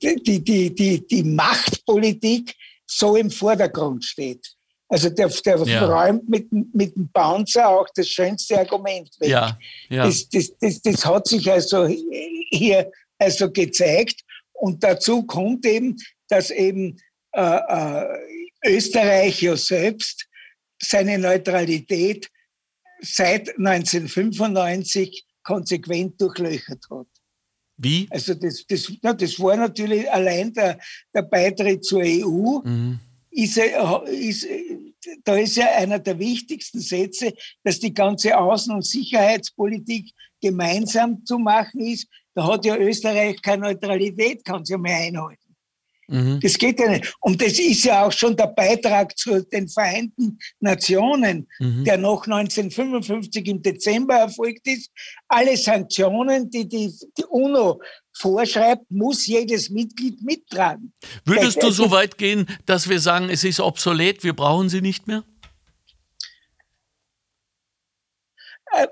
die, die, die, die Machtpolitik so im Vordergrund steht. Also der, der ja. räumt mit, mit dem Bouncer auch das schönste Argument weg. Ja, ja. Das, das, das, das hat sich also hier also gezeigt. Und dazu kommt eben, dass eben äh, äh, Österreich ja selbst seine Neutralität seit 1995 konsequent durchlöchert hat. Wie? Also das, das, na, das war natürlich allein der, der Beitritt zur EU. Mhm. Ist, ist, da ist ja einer der wichtigsten Sätze, dass die ganze Außen- und Sicherheitspolitik gemeinsam zu machen ist. Da hat ja Österreich keine Neutralität, kann sie ja mehr einhalten. Mhm. Das geht ja nicht. Und das ist ja auch schon der Beitrag zu den Vereinten Nationen, mhm. der noch 1955 im Dezember erfolgt ist. Alle Sanktionen, die die, die UNO vorschreibt, muss jedes Mitglied mittragen. Würdest du so weit gehen, dass wir sagen, es ist obsolet, wir brauchen sie nicht mehr? Äh,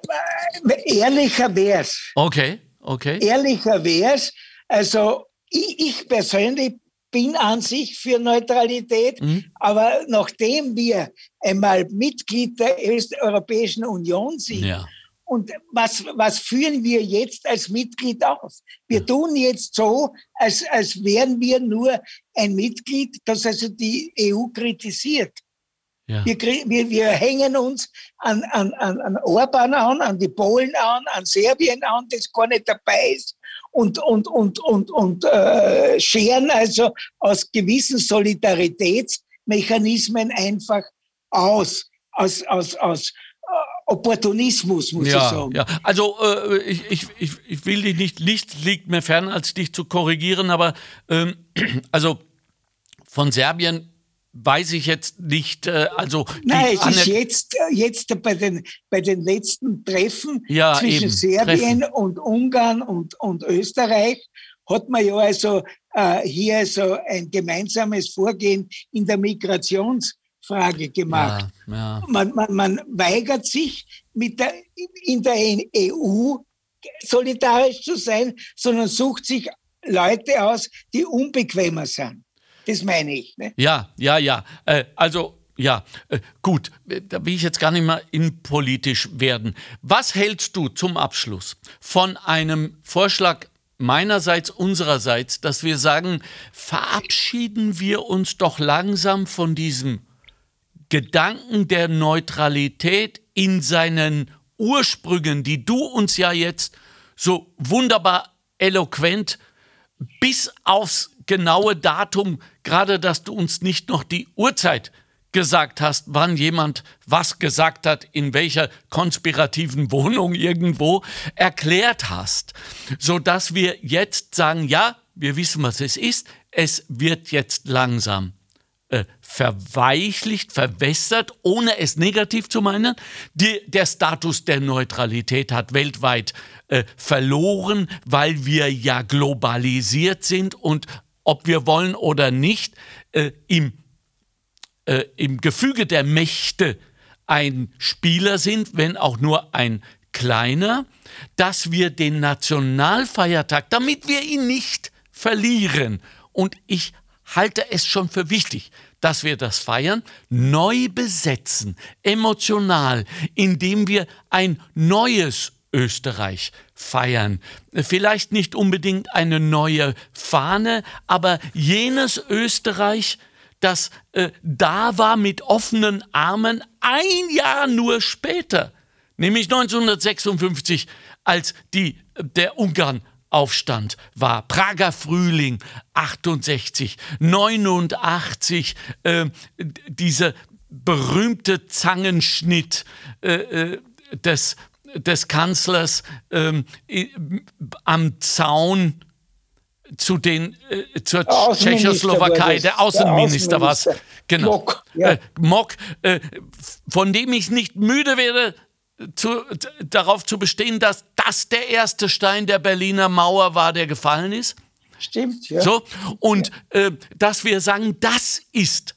äh, ehrlicher wär's. Okay, okay. Ehrlicher wär's. Also ich, ich persönlich bin an sich für Neutralität, mhm. aber nachdem wir einmal Mitglied der Europäischen Union sind, ja. Und was, was führen wir jetzt als Mitglied aus? Wir tun jetzt so, als, als wären wir nur ein Mitglied, das also die EU kritisiert. Ja. Wir, wir, wir hängen uns an, an, an Orban an, an die Polen an, an Serbien an, das gar nicht dabei ist und, und, und, und, und äh, scheren also aus gewissen Solidaritätsmechanismen einfach aus, aus, aus, aus Opportunismus, muss ja, ich sagen. Ja, also äh, ich, ich, ich, will dich nicht, Licht liegt mir fern, als dich zu korrigieren, aber ähm, also von Serbien weiß ich jetzt nicht. Äh, also Nein, es ist jetzt, äh, jetzt bei, den, bei den letzten Treffen ja, zwischen eben, Serbien Treffen. und Ungarn und, und Österreich hat man ja also äh, hier so ein gemeinsames Vorgehen in der Migrationsfrage gemacht. Ja, ja. Man, man, man weigert sich, mit der, in der EU solidarisch zu sein, sondern sucht sich Leute aus, die unbequemer sind. Das meine ich. Ne? Ja, ja, ja. Äh, also, ja, äh, gut, da will ich jetzt gar nicht mehr innenpolitisch werden. Was hältst du zum Abschluss von einem Vorschlag meinerseits, unsererseits, dass wir sagen, verabschieden wir uns doch langsam von diesem Gedanken der Neutralität in seinen Ursprüngen, die du uns ja jetzt so wunderbar eloquent bis aufs genaue Datum, gerade dass du uns nicht noch die Uhrzeit gesagt hast, wann jemand was gesagt hat, in welcher konspirativen Wohnung irgendwo erklärt hast, so dass wir jetzt sagen, ja, wir wissen, was es ist, es wird jetzt langsam verweichlicht, verwässert, ohne es negativ zu meinen. Die, der Status der Neutralität hat weltweit äh, verloren, weil wir ja globalisiert sind und ob wir wollen oder nicht, äh, im, äh, im Gefüge der Mächte ein Spieler sind, wenn auch nur ein kleiner, dass wir den Nationalfeiertag, damit wir ihn nicht verlieren, und ich halte es schon für wichtig, dass wir das feiern, neu besetzen, emotional, indem wir ein neues Österreich feiern. Vielleicht nicht unbedingt eine neue Fahne, aber jenes Österreich, das äh, da war mit offenen Armen ein Jahr nur später, nämlich 1956, als die, der Ungarn Aufstand war. Prager Frühling 68, 89, äh, dieser berühmte Zangenschnitt äh, äh, des, des Kanzlers ähm, am Zaun zu den äh, zur Tschechoslowakei, der Außenminister war es. Genau. Mock, ja. äh, Mock äh, von dem ich nicht müde werde, zu, darauf zu bestehen, dass das der erste Stein der Berliner Mauer war, der gefallen ist. Stimmt, ja. So, und ja. äh, dass wir sagen, das ist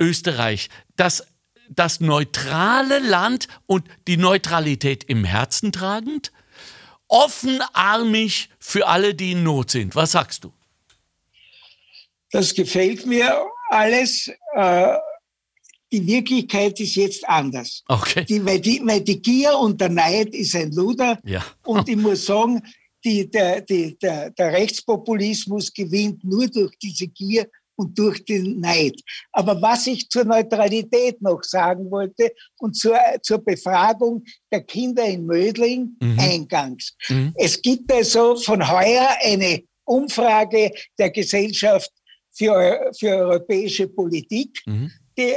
Österreich, das, das neutrale Land und die Neutralität im Herzen tragend, offenarmig für alle, die in Not sind. Was sagst du? Das gefällt mir alles. Äh die Wirklichkeit ist jetzt anders. Okay. Die, weil, die, weil die Gier und der Neid ist ein Luder. Ja. Und ich muss sagen, die, der, die, der, der Rechtspopulismus gewinnt nur durch diese Gier und durch den Neid. Aber was ich zur Neutralität noch sagen wollte und zur, zur Befragung der Kinder in Mödling mhm. eingangs. Mhm. Es gibt also von heuer eine Umfrage der Gesellschaft für, für europäische Politik. Mhm die,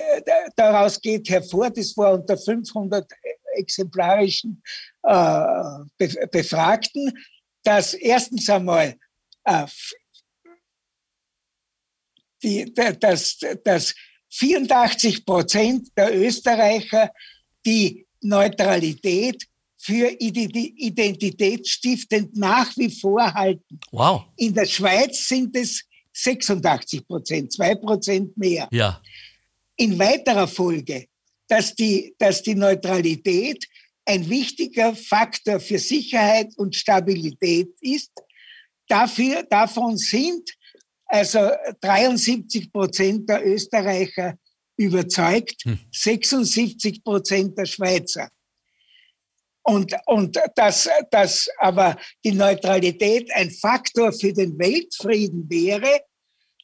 daraus geht hervor, das war unter 500 exemplarischen äh, Befragten, dass erstens einmal äh, die, dass, dass 84 Prozent der Österreicher die Neutralität für identitätsstiftend nach wie vor halten. Wow. In der Schweiz sind es 86 Prozent, zwei Prozent mehr. Ja in weiterer Folge, dass die, dass die Neutralität ein wichtiger Faktor für Sicherheit und Stabilität ist. Dafür, davon sind also 73 Prozent der Österreicher überzeugt, 76 hm. Prozent der Schweizer. Und, und dass, dass aber die Neutralität ein Faktor für den Weltfrieden wäre,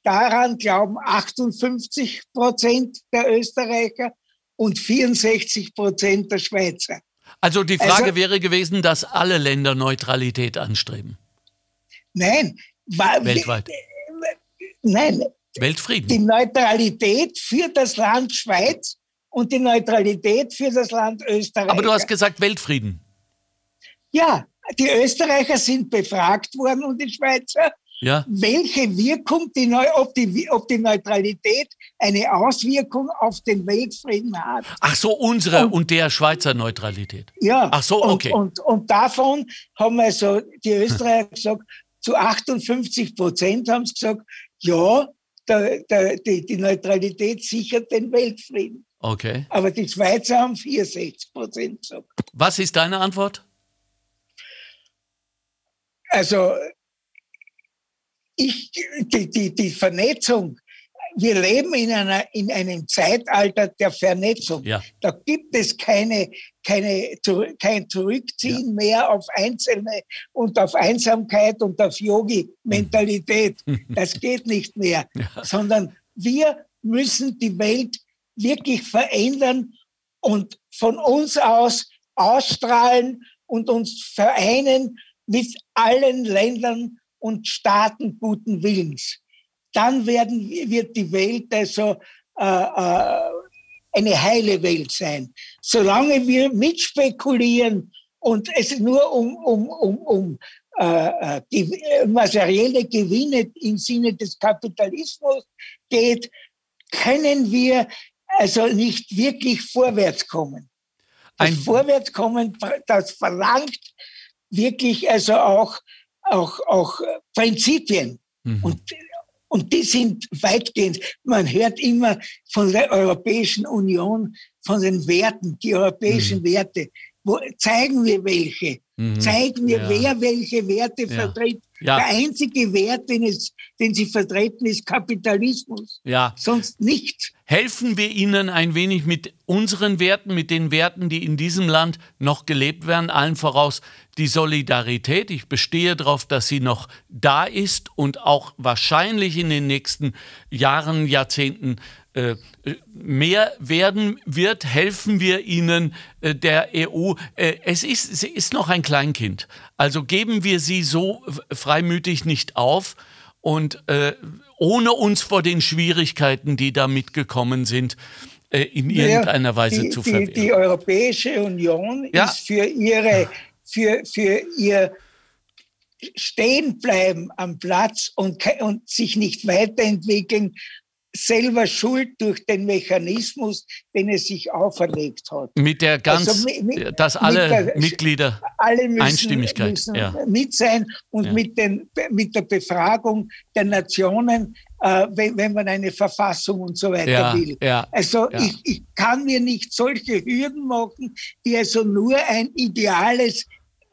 Daran glauben 58 Prozent der Österreicher und 64 Prozent der Schweizer. Also die Frage also, wäre gewesen, dass alle Länder Neutralität anstreben. Nein. Weltweit. Nein. Weltfrieden. Die Neutralität für das Land Schweiz und die Neutralität für das Land Österreich. Aber du hast gesagt Weltfrieden. Ja, die Österreicher sind befragt worden und die Schweizer Ja. welche Wirkung die, Neu ob, die, ob die Neutralität eine Auswirkung auf den Weltfrieden hat. Ach so, unsere und, und der Schweizer Neutralität. Ja. Ach so, okay. Und, und, und davon haben also die Österreicher gesagt, zu 58 Prozent haben sie gesagt, ja, der, der, die, die Neutralität sichert den Weltfrieden. Okay. Aber die Schweizer haben 64 Prozent gesagt. Was ist deine Antwort? Also ich, die, die, die Vernetzung, wir leben in, einer, in einem Zeitalter der Vernetzung. Ja. Da gibt es keine, keine, kein Zurückziehen ja. mehr auf Einzelne und auf Einsamkeit und auf Yogi-Mentalität. Das geht nicht mehr, ja. sondern wir müssen die Welt wirklich verändern und von uns aus ausstrahlen und uns vereinen mit allen Ländern und Staaten guten Willens. Dann werden, wird die Welt also äh, äh, eine heile Welt sein. Solange wir mitspekulieren und es nur um, um, um, um äh, äh materielle Gewinne im Sinne des Kapitalismus geht, können wir also nicht wirklich vorwärts kommen. Das Ein Vorwärtskommen, das verlangt wirklich also auch auch, auch Prinzipien. Mhm. Und, und die sind weitgehend, man hört immer von der Europäischen Union, von den Werten, die europäischen mhm. Werte. Wo, zeigen wir welche? Mhm. Zeigen wir, ja. wer welche Werte ja. vertritt. Ja. Der einzige Wert, den, es, den sie vertreten, ist Kapitalismus. Ja. Sonst nichts. Helfen wir ihnen ein wenig mit unseren Werten, mit den Werten, die in diesem Land noch gelebt werden, allen voraus die Solidarität. Ich bestehe darauf, dass sie noch da ist und auch wahrscheinlich in den nächsten Jahren, Jahrzehnten äh, mehr werden wird, helfen wir ihnen äh, der EU. Äh, es ist, sie ist noch ein Kleinkind. Also geben wir sie so freimütig nicht auf und äh, ohne uns vor den Schwierigkeiten, die da mitgekommen sind, äh, in irgendeiner naja, Weise die, zu verwehren. Die, die Europäische Union ja. ist für ihre, für, für ihr Stehenbleiben am Platz und, und sich nicht weiterentwickeln selber schuld durch den Mechanismus, den es sich auferlegt hat. Mit der ganz, also mit, mit, dass alle der, Mitglieder alle müssen, Einstimmigkeit müssen ja. mit sein und ja. mit, den, mit der Befragung der Nationen, äh, wenn, wenn, man eine Verfassung und so weiter ja, will. Also Ich, ich kann mir nicht solche Hürden machen, die also nur ein ideales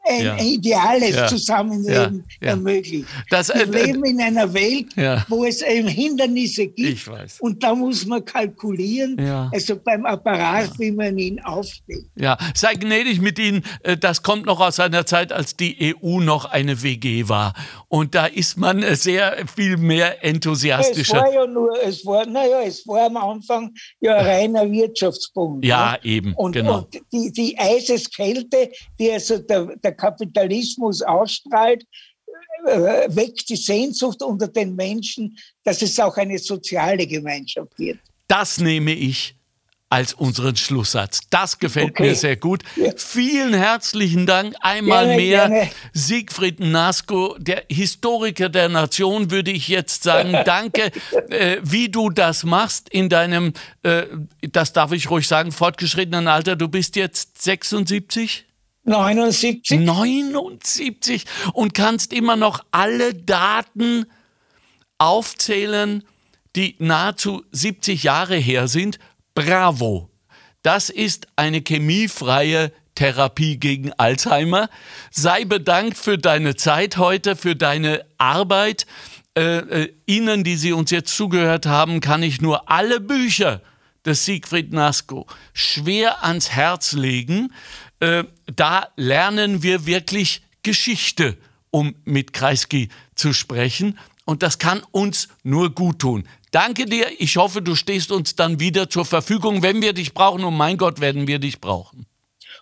ein ja. ideales ja. Zusammenleben ermöglicht. Das, äh, Wir leben in einer Welt, wo es eben Hindernisse gibt. Und da muss man kalkulieren, also beim Apparat, wie man ihn aufstellt. Ja, sei gnädig mit Ihnen. Äh, das kommt noch aus einer Zeit, als die EU noch eine WG war. Und da ist man äh, sehr viel mehr enthusiastischer. Es war ja nur, es war, naja, es war am Anfang ja ein reiner Wirtschaftsbund. Ja, ne? eben, und, genau. Und die, die Eiseskälte, die also der, der Kapitalismus ausstrahlt, äh, weckt die Sehnsucht unter den Menschen, dass es auch eine soziale Gemeinschaft wird. Das nehme ich als unseren Schlusssatz. Das gefällt okay. mir sehr gut. Ja. Vielen herzlichen Dank einmal gerne, mehr. Gerne. Siegfried Nasko, der Historiker der Nation, würde ich jetzt sagen. Danke, äh, wie du das machst in deinem, äh, das darf ich ruhig sagen, fortgeschrittenen Alter. Du bist jetzt 76? 79. 79 und kannst immer noch alle Daten aufzählen, die nahezu 70 Jahre her sind. Bravo. Das ist eine chemiefreie Therapie gegen Alzheimer. Sei bedankt für deine Zeit heute, für deine Arbeit. Äh, äh, Ihnen, die Sie uns jetzt zugehört haben, kann ich nur alle Bücher des Siegfried Nasko schwer ans Herz legen. Äh, da lernen wir wirklich Geschichte, um mit Kreisky zu sprechen. Und das kann uns nur gut tun. Danke dir. Ich hoffe, du stehst uns dann wieder zur Verfügung, wenn wir dich brauchen. Und mein Gott, werden wir dich brauchen.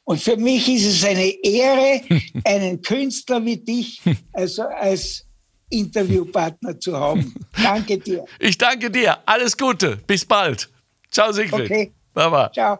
Und für mich ist es eine Ehre, einen Künstler wie dich also als Interviewpartner zu haben. Danke dir. Ich danke dir. Alles Gute. Bis bald. Ciao, Siegfried. Okay. Baba. Ciao.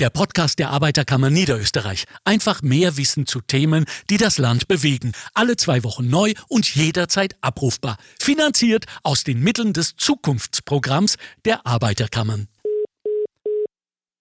der Podcast der Arbeiterkammer Niederösterreich. Einfach mehr Wissen zu Themen, die das Land bewegen. Alle zwei Wochen neu und jederzeit abrufbar. Finanziert aus den Mitteln des Zukunftsprogramms der Arbeiterkammern.